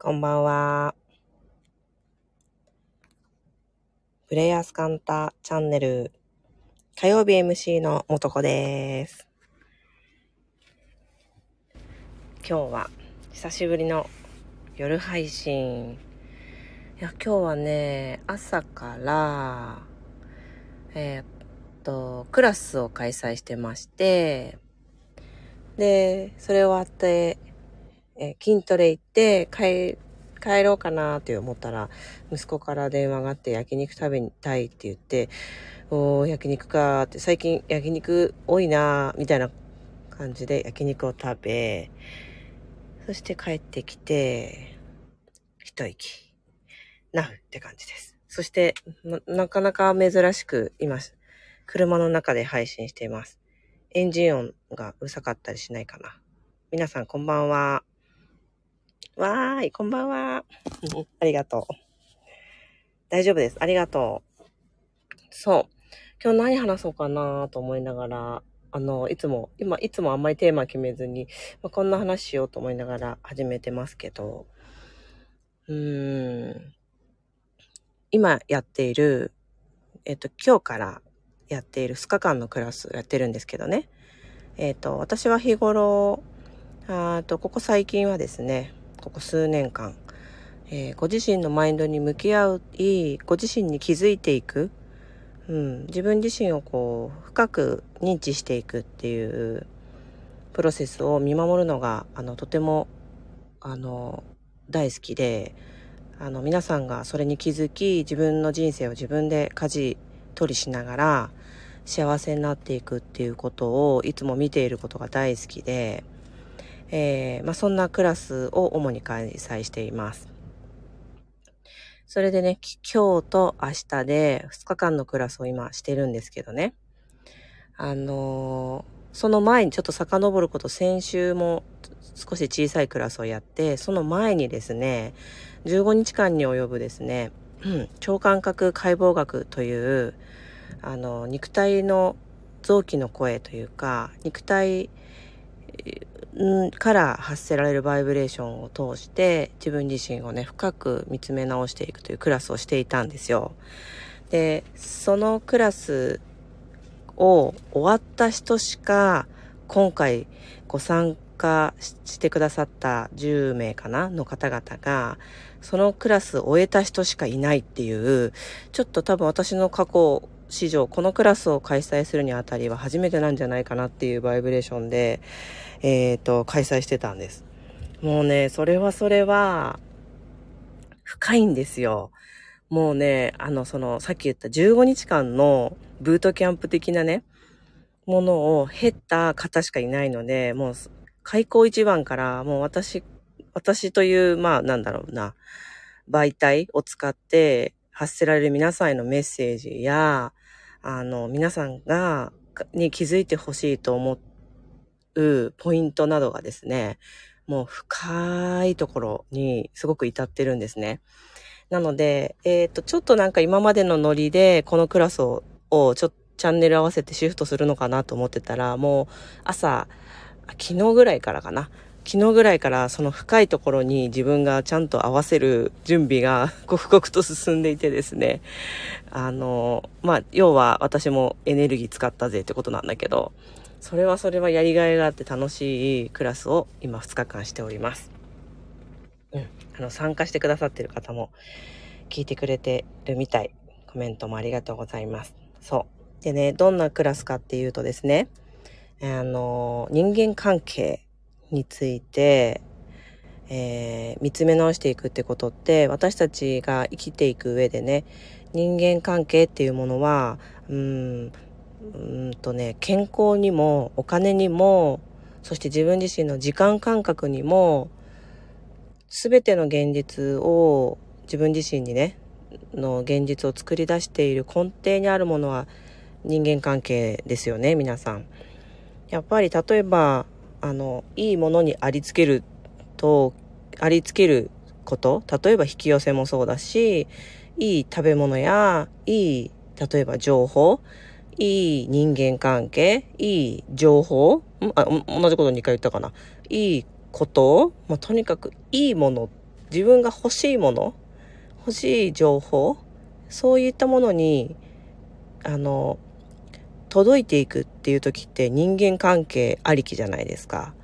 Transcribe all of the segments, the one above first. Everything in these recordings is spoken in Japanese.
こんばんは。プレイヤースカンタチャンネル火曜日 MC のもとこです。今日は久しぶりの夜配信。いや、今日はね、朝から、えーっと、クラスを開催してまして、で、それ終わって、えー筋トレ行って帰、帰ろうかなって思ったら、息子から電話があって焼肉食べたいって言って、おー、焼肉かーって、最近焼肉多いなーみたいな感じで焼肉を食べ、そして帰ってきて、一息、ナフって感じです。そして、ななかなか珍しく今、車の中で配信しています。エンジン音がうるさかったりしないかな。皆さんこんばんは。わーい、こんばんは。ありがとう。大丈夫です。ありがとう。そう。今日何話そうかなと思いながら、あの、いつも、今、いつもあんまりテーマ決めずに、まあ、こんな話しようと思いながら始めてますけど、うーん。今やっている、えっと、今日からやっている2日間のクラスやってるんですけどね。えっと、私は日頃、あーと、ここ最近はですね、ここ数年間、えーご自身のマインドに向き合い、ご自身に気づいていく、うん、自分自身をこう、深く認知していくっていうプロセスを見守るのが、あの、とても、あの、大好きで、あの、皆さんがそれに気づき、自分の人生を自分で舵取りしながら、幸せになっていくっていうことをいつも見ていることが大好きで、えーまあ、そんなクラスを主に開催しています。それでね、今日と明日で2日間のクラスを今してるんですけどね。あのーその前にちょっと遡ること、先週も少し小さいクラスをやって、その前にですね、15日間に及ぶですね、うん超感覚解剖学という、あの、肉体の臓器の声というか、肉体から発せられるバイブレーションを通して自分自身をね深く見つめ直していくというクラスをしていたんですよ。でそのクラスを終わった人しか今回ご参加してくださった10名かなの方々がそのクラスを終えた人しかいないっていうちょっと多分私の過去史上このクラスを開催するにあたりは初めてなんじゃないかなっていうバイブレーションでえっ、と、開催してたんです。もうね、それはそれは、深いんですよ。もうね、あの、その、さっき言った15日間のブートキャンプ的なね、ものを経った方しかいないので、もう、開口一番から、もう私、私という、まあ、なんだろうな、媒体を使って発せられる皆さんへのメッセージや、あの、皆さんが、に気づいてほしいと思って、ポイントなどがですね、もう深いところにすごく至ってるんですね。なので、えっ、と、ちょっとなんか今までのノリでこのクラスを、をちょっとチャンネル合わせてシフトするのかなと思ってたら、もう朝、昨日ぐらいからかな。昨日ぐらいからその深いところに自分がちゃんと合わせる準備が 刻々と進んでいてですね。あの、まあ、要は私もエネルギー使ったぜってことなんだけど、それはそれはやりがいがあって楽しいクラスを今2日間しております。うん。あの、参加してくださってる方も聞いてくれてるみたい。コメントもありがとうございます。そう。でね、どんなクラスかっていうとですね、あの、人間関係について、えー見つめ直していくってことって、私たちが生きていく上でね、人間関係っていうものは、うん、うんとね、健康にもお金にも、そして自分自身の時間感覚にも、すべての現実を自分自身にね、の現実を作り出している根底にあるものは人間関係ですよね、皆さん。やっぱり例えば、あの、いいものにありつけると、ありつけること、例えば引き寄せもそうだし、いい食べ物や、いい、例えば情報、いい人間関係、いい情報、あ、同じこと2回言ったかな。いいこと、まあ、とにかくいいもの自分が欲しいもの欲しい情報そういったものにあの届いていくっていう時って人間関係ありきじゃないですか。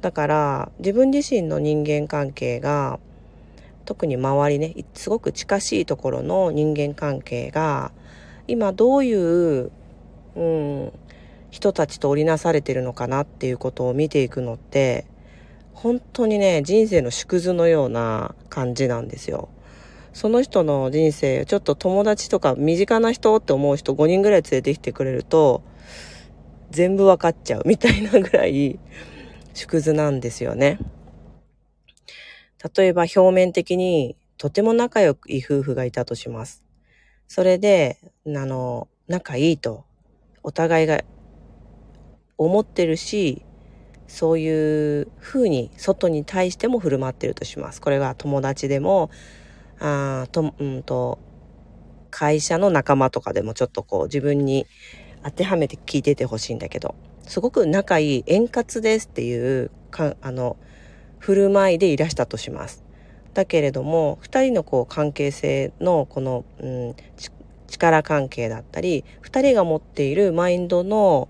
だから自分自身の人間関係が特に周りねすごく近しいところの人間関係が今どういう、うん、人たちと織りなされてるのかなっていうことを見ていくのって本当にね人生の縮図のような感じなんですよ。その人の人生ちょっと友達とか身近な人って思う人5人ぐらい連れてきてくれると全部わかっちゃうみたいなぐらい縮図なんですよね。例えば表面的にとても仲良くい夫婦がいたとします。それで、あの、仲いいとお互いが思ってるし、そういう風に外に対しても振る舞ってるとします。これは友達でも、あと、うんと、会社の仲間とかでもちょっとこう自分に当てはめて聞いててほしいんだけど、すごく仲いい円滑ですっていうか、あの、振る舞いでいらしたとします。だけれども、二人のこう関係性のこの、うん、力関係だったり、二人が持っているマインドの、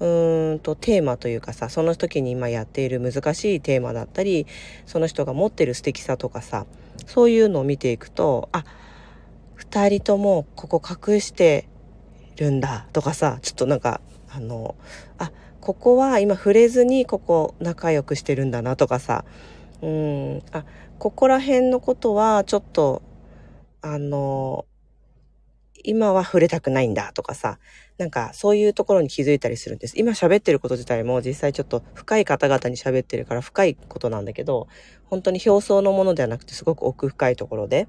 うーんとテーマというかさ、その時に今やっている難しいテーマだったり、その人が持ってる素敵さとかさ、そういうのを見ていくと、あ、二人ともここ隠してるんだとかさ、ちょっとなんか、あの、あ、ここは今触れずにここ仲良くしてるんだなとかさ、うん、あ、ここら辺のことはちょっと、あの、今は触れたくないんだとかさ、なんかそういうところに気づいたりするんです。今喋ってること自体も実際ちょっと深い方々に喋ってるから深いことなんだけど、本当に表層のものではなくてすごく奥深いところで、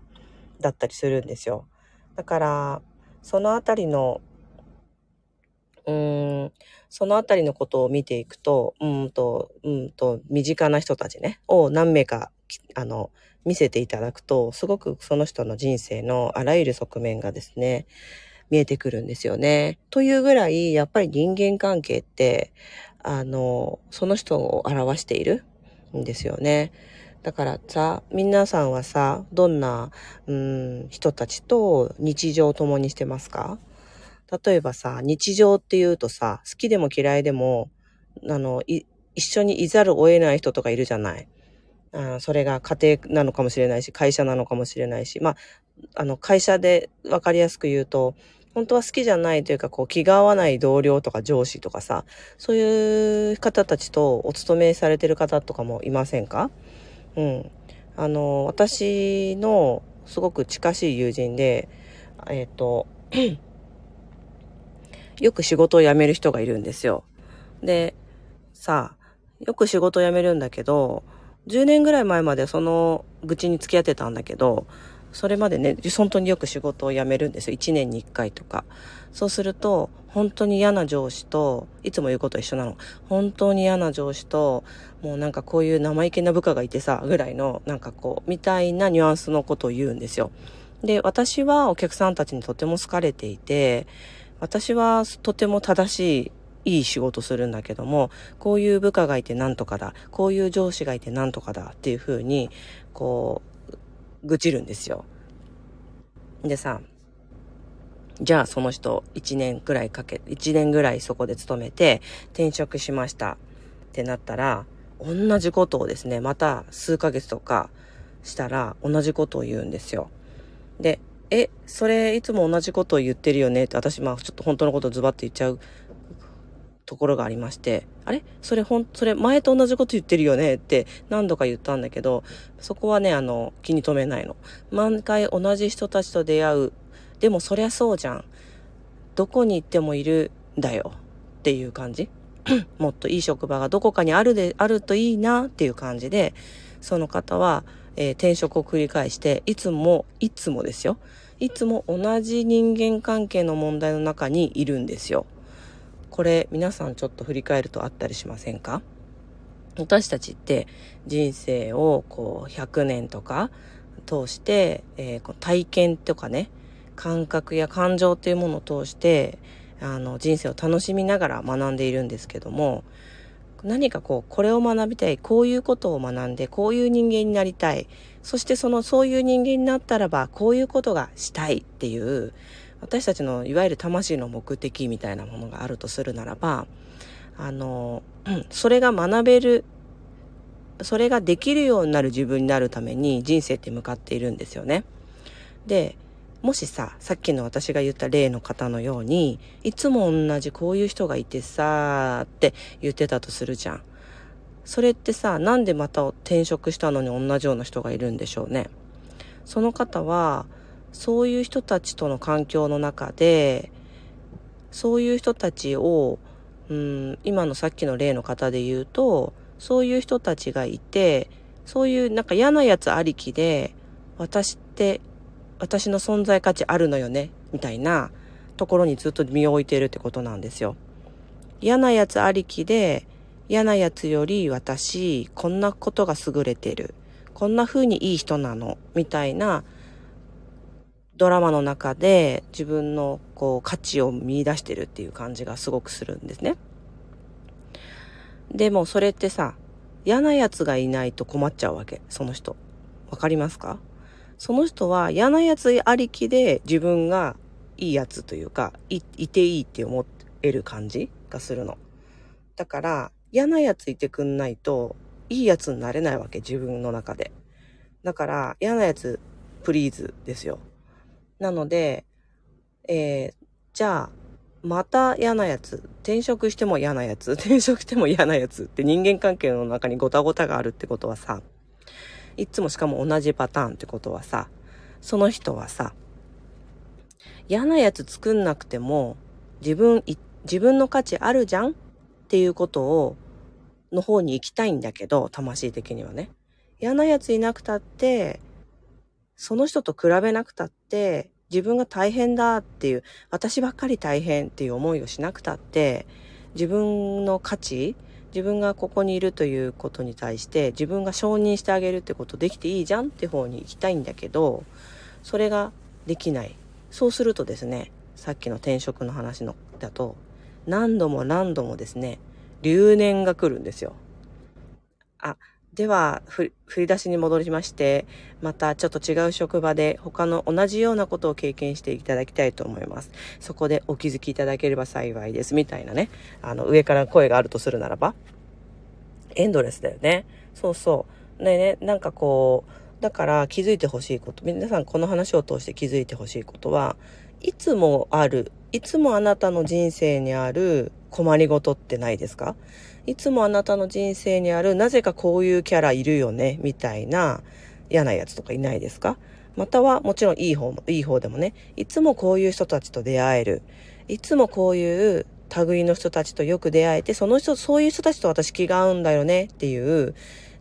だったりするんですよ。だから、そのあたりの、うーん、そのあたりのことを見ていくと、うんと、うんと、身近な人たちね、を何名か、あの、見せていただくと、すごくその人の人生のあらゆる側面がですね、見えてくるんですよね。というぐらい、やっぱり人間関係って、あの、その人を表しているんですよね。だからさ、皆さんはさ、どんな、うん、人たちと日常を共にしてますか？例えばさ、日常って言うとさ、好きでも嫌いでも、あの、一緒にいざるを得ない人とかいるじゃない。あそれが家庭なのかもしれないし、会社なのかもしれないし、まあ、あの、会社で分かりやすく言うと、本当は好きじゃないというか、こう、気が合わない同僚とか上司とかさ、そういう方たちとお勤めされてる方とかもいませんか？うん。あの、私のすごく近しい友人で、えっ、と、よく仕事を辞める人がいるんですよ。で、さあ、よく仕事を辞めるんだけど、10年ぐらい前までその愚痴に付き合ってたんだけど、それまでね、本当によく仕事を辞めるんですよ。1年に1回とか。そうすると、本当に嫌な上司と、いつも言うこと一緒なの。本当に嫌な上司と、もうなんかこういう生意気な部下がいてさ、ぐらいの、なんかこう、みたいなニュアンスのことを言うんですよ。で、私はお客さんたちにとても好かれていて、私はとても正しいいい仕事するんだけども、こういう部下がいてなんとかだ、こういう上司がいてなんとかだっていう風に、こう、愚痴るんですよ。でさ、じゃあその人1年ぐらいかけ、1年ぐらいそこで勤めて転職しましたってなったら、同じことをですね、また数ヶ月とかしたら同じことを言うんですよ。で、え、それいつも同じことを言ってるよね？って私まあちょっと本当のことズバッと言っちゃうところがありまして、あれ？それほん、それ前と同じこと言ってるよね？って何度か言ったんだけど、そこはね、あの、気に留めないの。毎回同じ人たちと出会う。でもそりゃそうじゃん。どこに行ってもいるんだよっていう感じ。もっといい職場がどこかにあるで、あるといいなっていう感じで、その方は、えー、転職を繰り返して、いつも、いつもですよ。いつも同じ人間関係の問題の中にいるんですよ。これ皆さんちょっと振り返るとあったりしませんか？私たちって人生をこう100年とか通して、えー、こう体験とかね感覚や感情っていうものを通してあの人生を楽しみながら学んでいるんですけども何かこう、これを学びたい、こういうことを学んで、こういう人間になりたい、そしてその、そういう人間になったらば、こういうことがしたいっていう、私たちのいわゆる魂の目的みたいなものがあるとするならば、あの、それが学べる、それができるようになる自分になるために人生って向かっているんですよね。で、もしさ、さっきの私が言った例の方のように、いつも同じこういう人がいてさーって言ってたとするじゃん。それってさ、なんでまた転職したのに同じような人がいるんでしょうね。その方は、そういう人たちとの環境の中で、そういう人たちを、うん、今のさっきの例の方で言うと、そういう人たちがいて、そういうなんか嫌なやつありきで、私って私の存在価値あるのよね、みたいなところにずっと身を置いているってことなんですよ。嫌なやつありきで、嫌なやつより私、こんなことが優れてる。こんな風にいい人なの。みたいなドラマの中で自分のこう価値を見出してるっていう感じがすごくするんですね。でもそれってさ、嫌なやつがいないと困っちゃうわけ。その人。わかりますか？その人は嫌なやつありきで自分がいいやつというか、い、いていいって思える感じがするの。だから、嫌なやついてくんないと、いいやつになれないわけ、自分の中で。だから、嫌なやつ、プリーズですよ。なので、えー、じゃあ、また嫌なやつ、転職しても嫌なやつ、転職しても嫌なやつって人間関係の中にごたごたがあるってことはさ、いつもしかも同じパターンってことはさ、その人はさ、嫌なやつ作んなくても、自分、自分の価値あるじゃん？っていうことを、の方に行きたいんだけど、魂的にはね。嫌なやついなくたって、その人と比べなくたって、自分が大変だっていう、私ばっかり大変っていう思いをしなくたって、自分の価値自分がここにいるということに対して自分が承認してあげるってことできていいじゃんって方に行きたいんだけどそれができない。そうするとですねさっきの転職の話のだと何度も何度もですね留年が来るんですよ。あでは、振り出しに戻りまして、またちょっと違う職場で他の同じようなことを経験していただきたいと思います。そこでお気づきいただければ幸いです。みたいなね。あの、上から声があるとするならば。エンドレスだよね。そうそう。ねね、なんかこう、だから気づいてほしいこと、皆さんこの話を通して気づいてほしいことは、いつもある、いつもあなたの人生にある困りごとってないですか？いつもあなたの人生にある、なぜかこういうキャラいるよね、みたいな嫌なやつとかいないですか？または、もちろんいい方も、いい方でもね、いつもこういう人たちと出会える。いつもこういう類の人たちとよく出会えて、その人、そういう人たちと私気が合うんだよねっていう、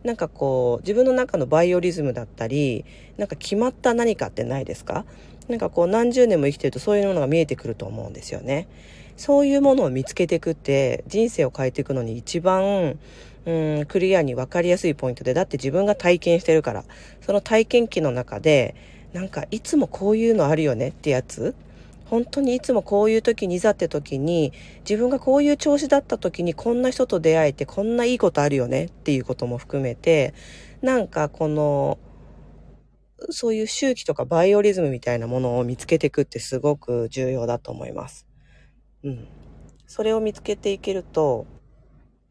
なんかこう、自分の中のバイオリズムだったり、なんか決まった何かってないですか？なんかこう何十年も生きてるとそういうものが見えてくると思うんですよね。そういうものを見つけていくって人生を変えていくのに一番うんクリアに分かりやすいポイントでだって自分が体験してるからその体験記の中でなんかいつもこういうのあるよねってやつ本当にいつもこういう時にいざって時に自分がこういう調子だった時にこんな人と出会えてこんないいことあるよねっていうことも含めてなんかこのそういう周期とかバイオリズムみたいなものを見つけていくってすごく重要だと思います。うん。それを見つけていけると、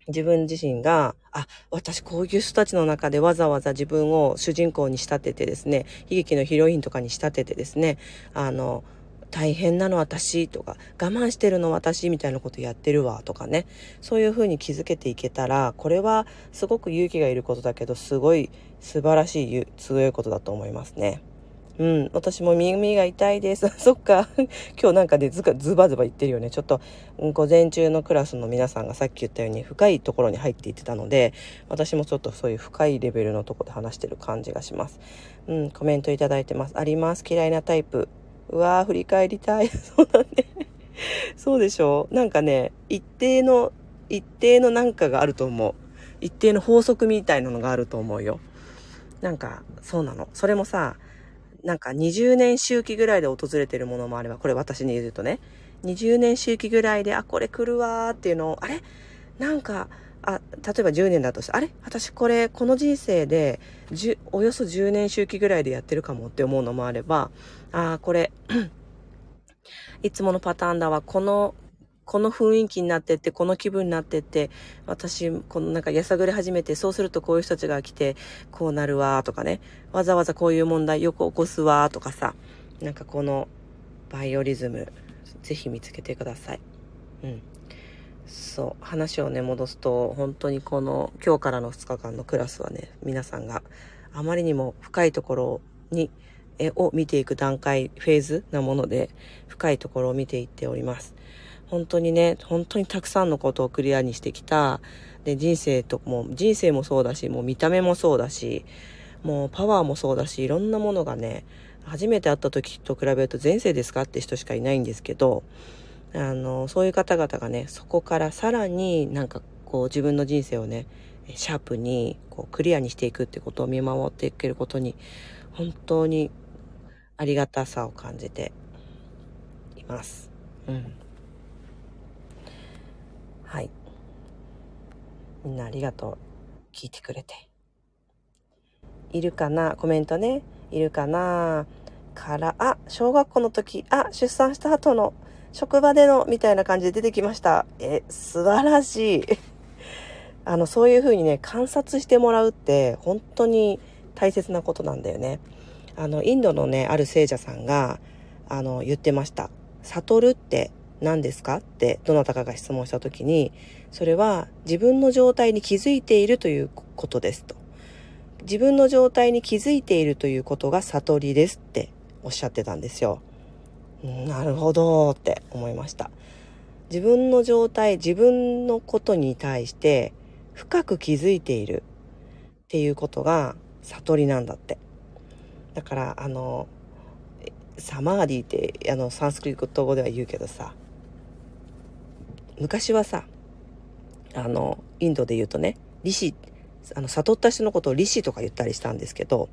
自分自身が、あ、私こういう人たちの中でわざわざ自分を主人公に仕立ててですね、悲劇のヒロインとかに仕立ててですね、あの、大変なの私とか、我慢してるの私みたいなことやってるわとかね、そういうふうに気づけていけたら、これはすごく勇気がいることだけど、すごい素晴らしい強いことだと思いますね。うん、私も耳が痛いです。そっか。今日なんかねズ、ズバズバ言ってるよね。ちょっと、午前中のクラスの皆さんがさっき言ったように深いところに入っていってたので、私もちょっとそういう深いレベルのとこで話してる感じがします。うん、コメントいただいてます。あります。嫌いなタイプ。うわー、振り返りたい。そうだね。そうでしょなんかね、一定の、一定のなんかがあると思う。一定の法則みたいなのがあると思うよ。なんか、そうなの。それもさ、なんか20年周期ぐらいで訪れてるものもあれば、これ私に言うとね、20年周期ぐらいで、あ、これ来るわーっていうのを、あれ？なんか、あ例えば10年だとしてあれ？私これこの人生でおよそ10年周期ぐらいでやってるかもって思うのもあればああこれ いつものパターンだわ。このこの雰囲気になってって、この気分になってって、私、このなんかやさぐれ始めて、そうするとこういう人たちが来て、こうなるわとかね、わざわざこういう問題よく起こすわとかさ、なんかこのバイオリズム、ぜひ見つけてください。うん。そう、話をね、戻すと、本当にこの今日からの2日間のクラスはね、皆さんがあまりにも深いところに、えを見ていく段階、フェーズなもので、深いところを見ていっております。本当にね、本当にたくさんのことをクリアにしてきた、で、人生とも、人生もそうだし、もう見た目もそうだし、もうパワーもそうだし、いろんなものがね、初めて会った時と比べると前世ですかって人しかいないんですけど、あの、そういう方々がね、そこからさらになんかこう自分の人生をね、シャープにこうクリアにしていくってことを見守っていけることに、本当にありがたさを感じています。うん。はい。みんなありがとう。聞いてくれて。いるかな？コメントね。いるかな？から、あ、小学校の時、あ、出産した後の、職場での、みたいな感じで出てきました。え、素晴らしい。あの、そういう風にね、観察してもらうって、本当に大切なことなんだよね。あの、インドのね、ある聖者さんが、あの、言ってました。悟るって何ですか？ってどなたかが質問した時にそれは自分の状態に気づいているということですと。自分の状態に気づいているということが悟りですっておっしゃってたんですよ。なるほどって思いました。自分の状態自分のことに対して深く気づいているっていうことが悟りなんだって。だからあのサマーディってあのサンスクリット語では言うけどさ昔はさあのインドで言うとね利子あの悟った人のことを利子とか言ったりしたんですけど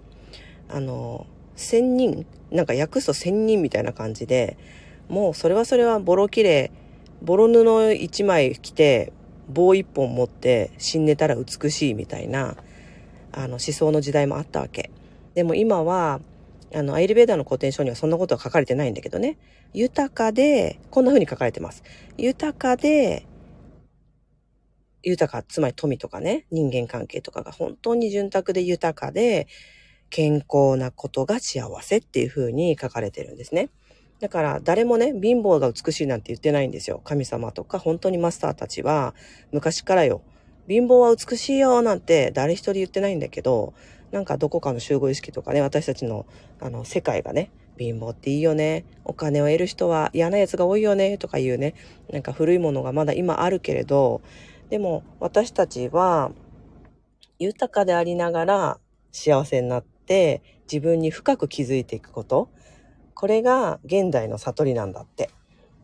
あの仙人なんか訳すと仙人みたいな感じでもうそれはそれはボロきれいボロ布一枚着て棒一本持って死んでたら美しいみたいなあの思想の時代もあったわけ。でも今はあのアイルベーダーの古典書にはそんなことは書かれてないんだけどね豊かで、こんな風に書かれてます。豊かで、豊か、つまり富とかね、人間関係とかが本当に潤沢で豊かで、健康なことが幸せっていう風に書かれてるんですね。だから誰もね、貧乏が美しいなんて言ってないんですよ。神様とか本当にマスターたちは昔からよ。貧乏は美しいよなんて誰一人言ってないんだけど、なんかどこかの集合意識とかね、私たちのあの世界がね、貧乏っていいよね。お金を得る人は嫌なやつが多いよね。とかいうね、なんか古いものがまだ今あるけれど、でも私たちは豊かでありながら幸せになって自分に深く気づいていくこと。これが現代の悟りなんだって。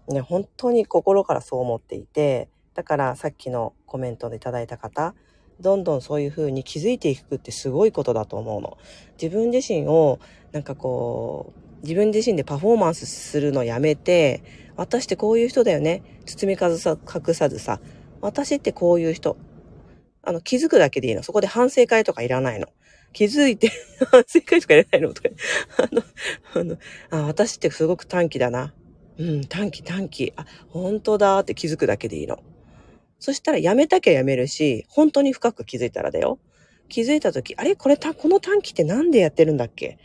ね、本当に心からそう思っていて、だからさっきのコメントでいただいた方、どんどんそういう風に気づいていくってすごいことだと思うの。自分自身をなんかこう、自分自身でパフォーマンスするのやめて、私ってこういう人だよね。包み隠さずさ、私ってこういう人。あの、気づくだけでいいの。そこで反省会とかいらないの。気づいて 反省会とかいらないのとか、あの、あの、あ、私ってすごく短期だな。うん、短期短期。あ、本当だって気づくだけでいいの。そしたらやめたきゃやめるし、本当に深く気づいたらだよ。気づいたとき、あれ？これた、この短期ってなんでやってるんだっけ？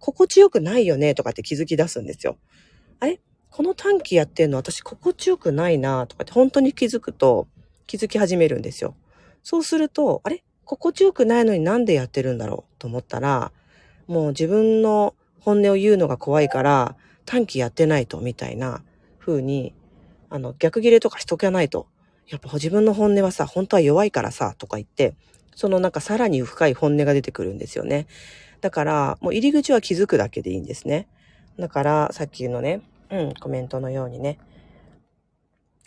心地よくないよね？とかって気づき出すんですよ。あれ？この短期やってんの私心地よくないなとかって本当に気づくと気づき始めるんですよ。そうすると、あれ？心地よくないのになんでやってるんだろうと思ったら、もう自分の本音を言うのが怖いから短期やってないとみたいな風に、あの逆切れとかしとかないと。やっぱ自分の本音はさ、本当は弱いからさ、とか言って、そのなんかさらに深い本音が出てくるんですよね。だから、もう入り口は気づくだけでいいんですね。だから、さっきのね、うん、コメントのようにね、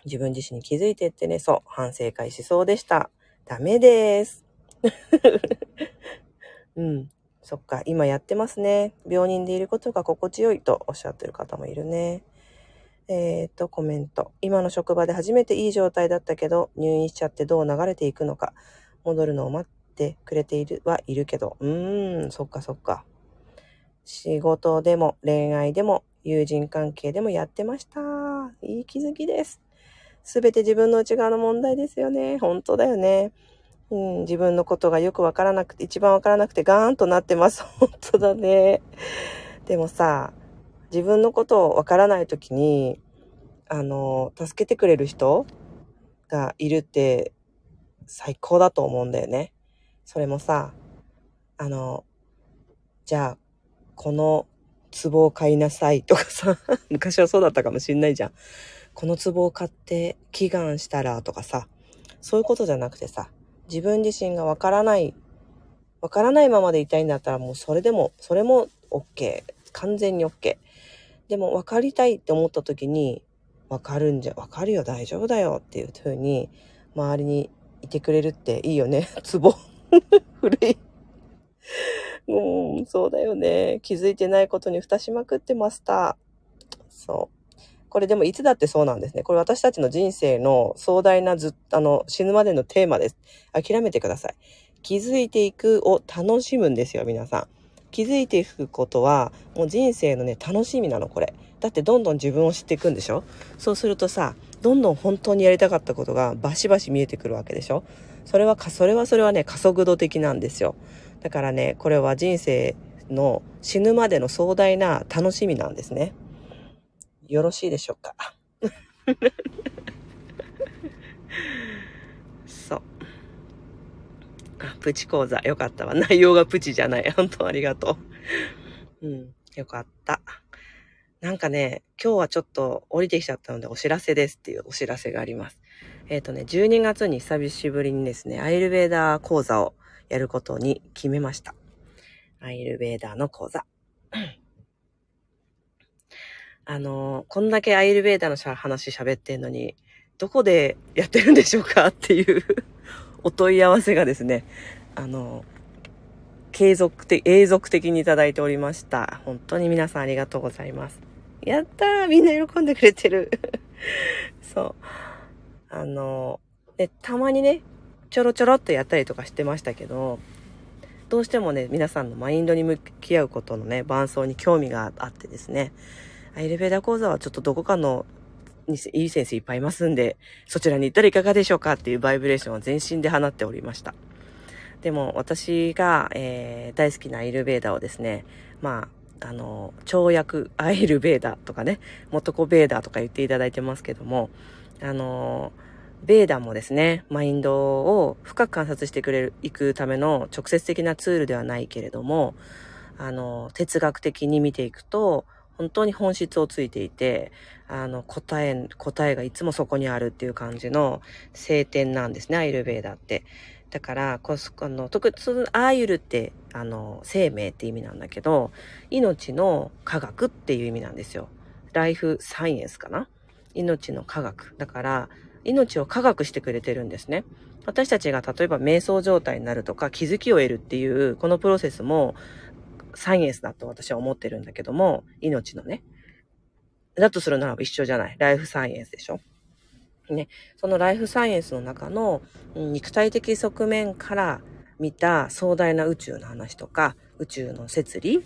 自分自身に気づいてってね、そう、反省会しそうでした。ダメです。うん。そっか、今やってますね。病人でいることが心地よいとおっしゃってる方もいるね。えっ、と、コメント。今の職場で初めていい状態だったけど、入院しちゃってどう流れていくのか。戻るのを待ってくれているはいるけど。うーん、そっかそっか。仕事でも恋愛でも友人関係でもやってました。いい気づきです。すべて自分の内側の問題ですよね。本当だよね。うん、自分のことがよくわからなくて、一番わからなくてガーンとなってます。本当だね。でもさ、自分のことをわからないときに、あの、助けてくれる人がいるって最高だと思うんだよね。それもさ、あの、じゃあ、この壺を買いなさいとかさ、昔はそうだったかもしんないじゃん。この壺を買って祈願したらとかさ、そういうことじゃなくてさ、自分自身がわからない、わからないままでいたいんだったらもうそれでも、それも OK。完全に OK。でも分かりたいって思った時に、分かるんじゃ、分かるよ、大丈夫だよっていう風に、周りにいてくれるっていいよね。ツボ。古い。うん、そうだよね。気づいてないことに蓋しまくってました。そう。これでもいつだってそうなんですね。これ私たちの人生の壮大なずあの、死ぬまでのテーマです。諦めてください。気づいていくを楽しむんですよ、皆さん。気づいていくことはもう人生のね楽しみなのこれ。だってどんどん自分を知っていくんでしょ？そうするとさどんどん本当にやりたかったことがバシバシ見えてくるわけでしょ？それはそれはそれはね加速度的なんですよ。だからねこれは人生の死ぬまでの壮大な楽しみなんですね。よろしいでしょうか？プチ講座。よかったわ。内容がプチじゃない。本当ありがとう。うん。よかった。なんかね、今日はちょっと降りてきちゃったのでお知らせですっていうお知らせがあります。えっ、ー、とね、12月に久しぶりにですね、アイルベーダー講座をやることに決めました。アイルベーダーの講座。あの、こんだけアイルベーダーの話喋ってんのに、どこでやってるんでしょうかっていうお問い合わせがですね、あの、継続的、永続的にいただいておりました。本当に皆さんありがとうございます。やったーみんな喜んでくれてる。そう。あの、で、たまにね、ちょろちょろっとやったりとかしてましたけど、どうしてもね、皆さんのマインドに向き合うことのね、伴奏に興味があってですね、エレベーター講座はちょっとどこかのいい先生いっぱいいますんで、そちらに行ったらいかがでしょうかっていうバイブレーションを全身で放っておりました。でも私が、えー、大好きなアイルベーダーをですね、まあ、あの、跳躍アイルベーダとかね、モトコベーダーとか言っていただいてますけども、あの、ベーダもですね、マインドを深く観察してくれる、いくための直接的なツールではないけれども、あの、哲学的に見ていくと、本当に本質をついていて、あの、答え、答えがいつもそこにあるっていう感じの聖典なんですね、アイルベーダーって。だから、こあの、特に、アーユルって、あの、生命って意味なんだけど、命の科学っていう意味なんですよ。ライフサイエンスかな？命の科学。だから、命を科学してくれてるんですね。私たちが例えば瞑想状態になるとか気づきを得るっていうこのプロセスもサイエンスだと私は思ってるんだけども、命のね。だとするならば一緒じゃない。ライフサイエンスでしょ。ね。そのライフサイエンスの中の肉体的側面から見た壮大な宇宙の話とか、宇宙の摂理、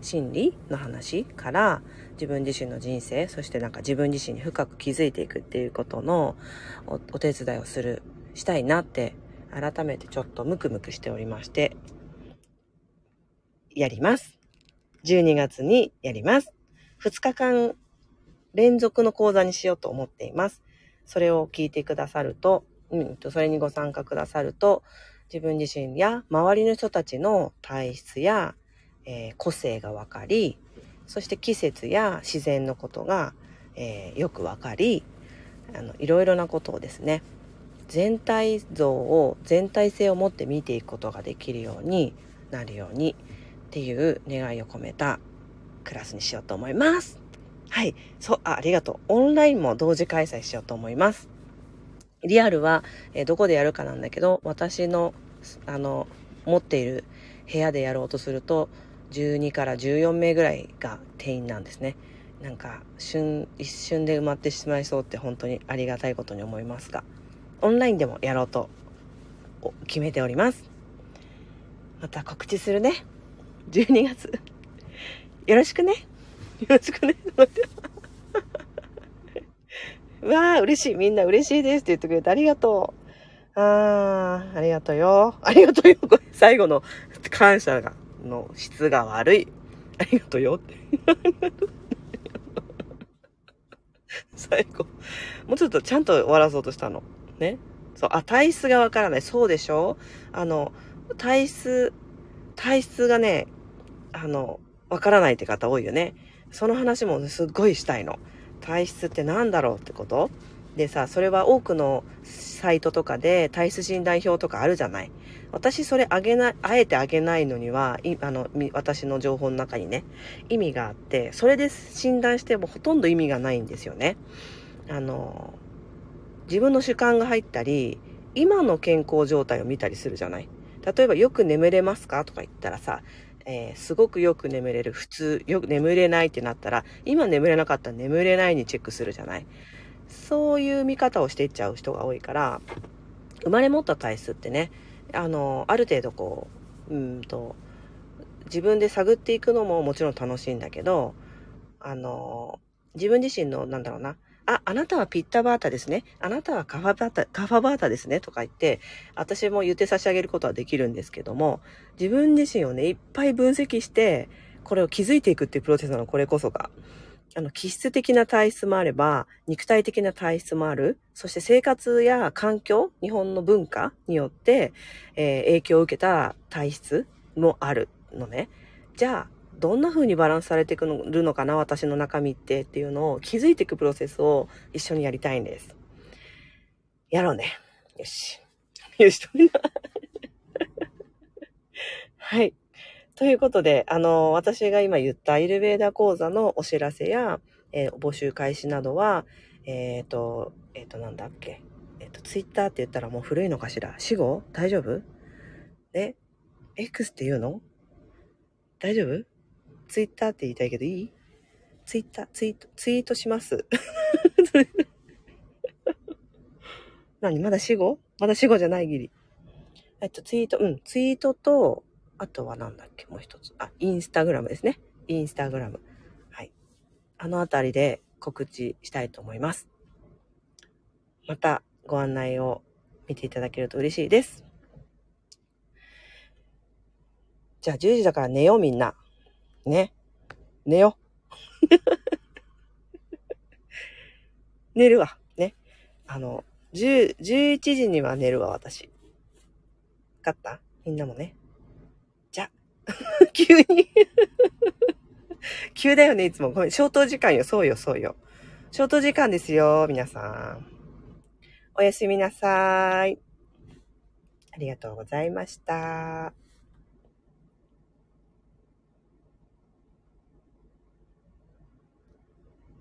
心理の話から自分自身の人生、そしてなんか自分自身に深く気づいていくっていうことのお手伝いをする、したいなって改めてちょっとムクムクしておりまして、やります。12月にやります。2日間連続の講座にしようと思っています。それを聞いてくださると、うん、それにご参加くださると、自分自身や周りの人たちの体質や、えー、個性が分かり、そして季節や自然のことが、えー、よく分かり、あの、いろいろなことをですね、全体像を、全体性を持って見ていくことができるようになるようにっていう願いを込めたクラスにしようと思います。はい。そう、あありがとう。オンラインも同時開催しようと思います。リアルは、え、どこでやるかなんだけど、私の、あの、持っている部屋でやろうとすると、12から14名ぐらいが定員なんですね。なんか瞬一瞬で埋まってしまいそうって本当にありがたいことに思いますがオンラインでもやろうと決めておりますまた告知するね12月。よろしくね。よろしくね。わあ嬉しい。みんな嬉しいですって言ってくれてありがとう。あーありがとうよ。ありがとうよ。これ最後の感謝がの質が悪い。ありがとうよ。最後。もうちょっとちゃんと終わらそうとしたの。ね。そう、あ、体質がわからない。そうでしょ？あの、体質、体質がね、あの、わからないって方多いよね。その話も、すっごいしたいの。体質って何だろうってこと？でさ、それは多くのサイトとかで体質診断表とかあるじゃない。私それあげない、あえてあげないのには、あの、私の情報の中にね、意味があって、それで診断してもほとんど意味がないんですよね。あの、自分の主観が入ったり、今の健康状態を見たりするじゃない。例えば、よく眠れますか？とか言ったらさ、えー、すごくよく眠れる、普通、よく眠れないってなったら、今眠れなかったら眠れないにチェックするじゃない。そういう見方をしていっちゃう人が多いから、生まれ持った体質ってね、あの、ある程度こう、うんと、自分で探っていくのももちろん楽しいんだけど、あの、自分自身の、なんだろうな、あ、あなたはピッタバータですね。あなたはカファバータ、カファバータですね。とか言って、私も言って差し上げることはできるんですけども、自分自身をね、いっぱい分析して、これを気づいていくっていうプロセスなの、これこそが。あの、気質的な体質もあれば、肉体的な体質もある。そして生活や環境、日本の文化によって、えー、影響を受けた体質もあるのね。じゃあ、どんな風にバランスされていくのかな、私の中身ってっていうのを気づいていくプロセスを一緒にやりたいんです。やろうね。よし。よし、とりなはい。ということで、あの、私が今言ったイルベーダ講座のお知らせや、えー、募集開始などは、えっ、ー、と、えっ、ー、と、なんだっけ？えっ、と、ツイッターって言ったらもう古いのかしら？死後？大丈夫？え ?X って言うの？大丈夫？ツイッターって言いたいけどいい？ツイッター、ツイート、ツイートします。何？まだ死後まだ死後じゃないギリ。えっと、ツイート、うん、ツイートと、あとはなんだっけ、もう一つ。あ、インスタグラムですね。インスタグラム。はい。あのあたりで告知したいと思います。またご案内を見ていただけると嬉しいです。じゃあ10時だから寝ようみんな。ね。寝よ。寝るわ。ね。あの、10、11時には寝るわ、私。勝った？みんなもね。じゃ 急に 急だよね、いつも。ごめん、消灯時間よ。そうよ、そうよ。消灯時間ですよ、皆さん。おやすみなさい。ありがとうございました。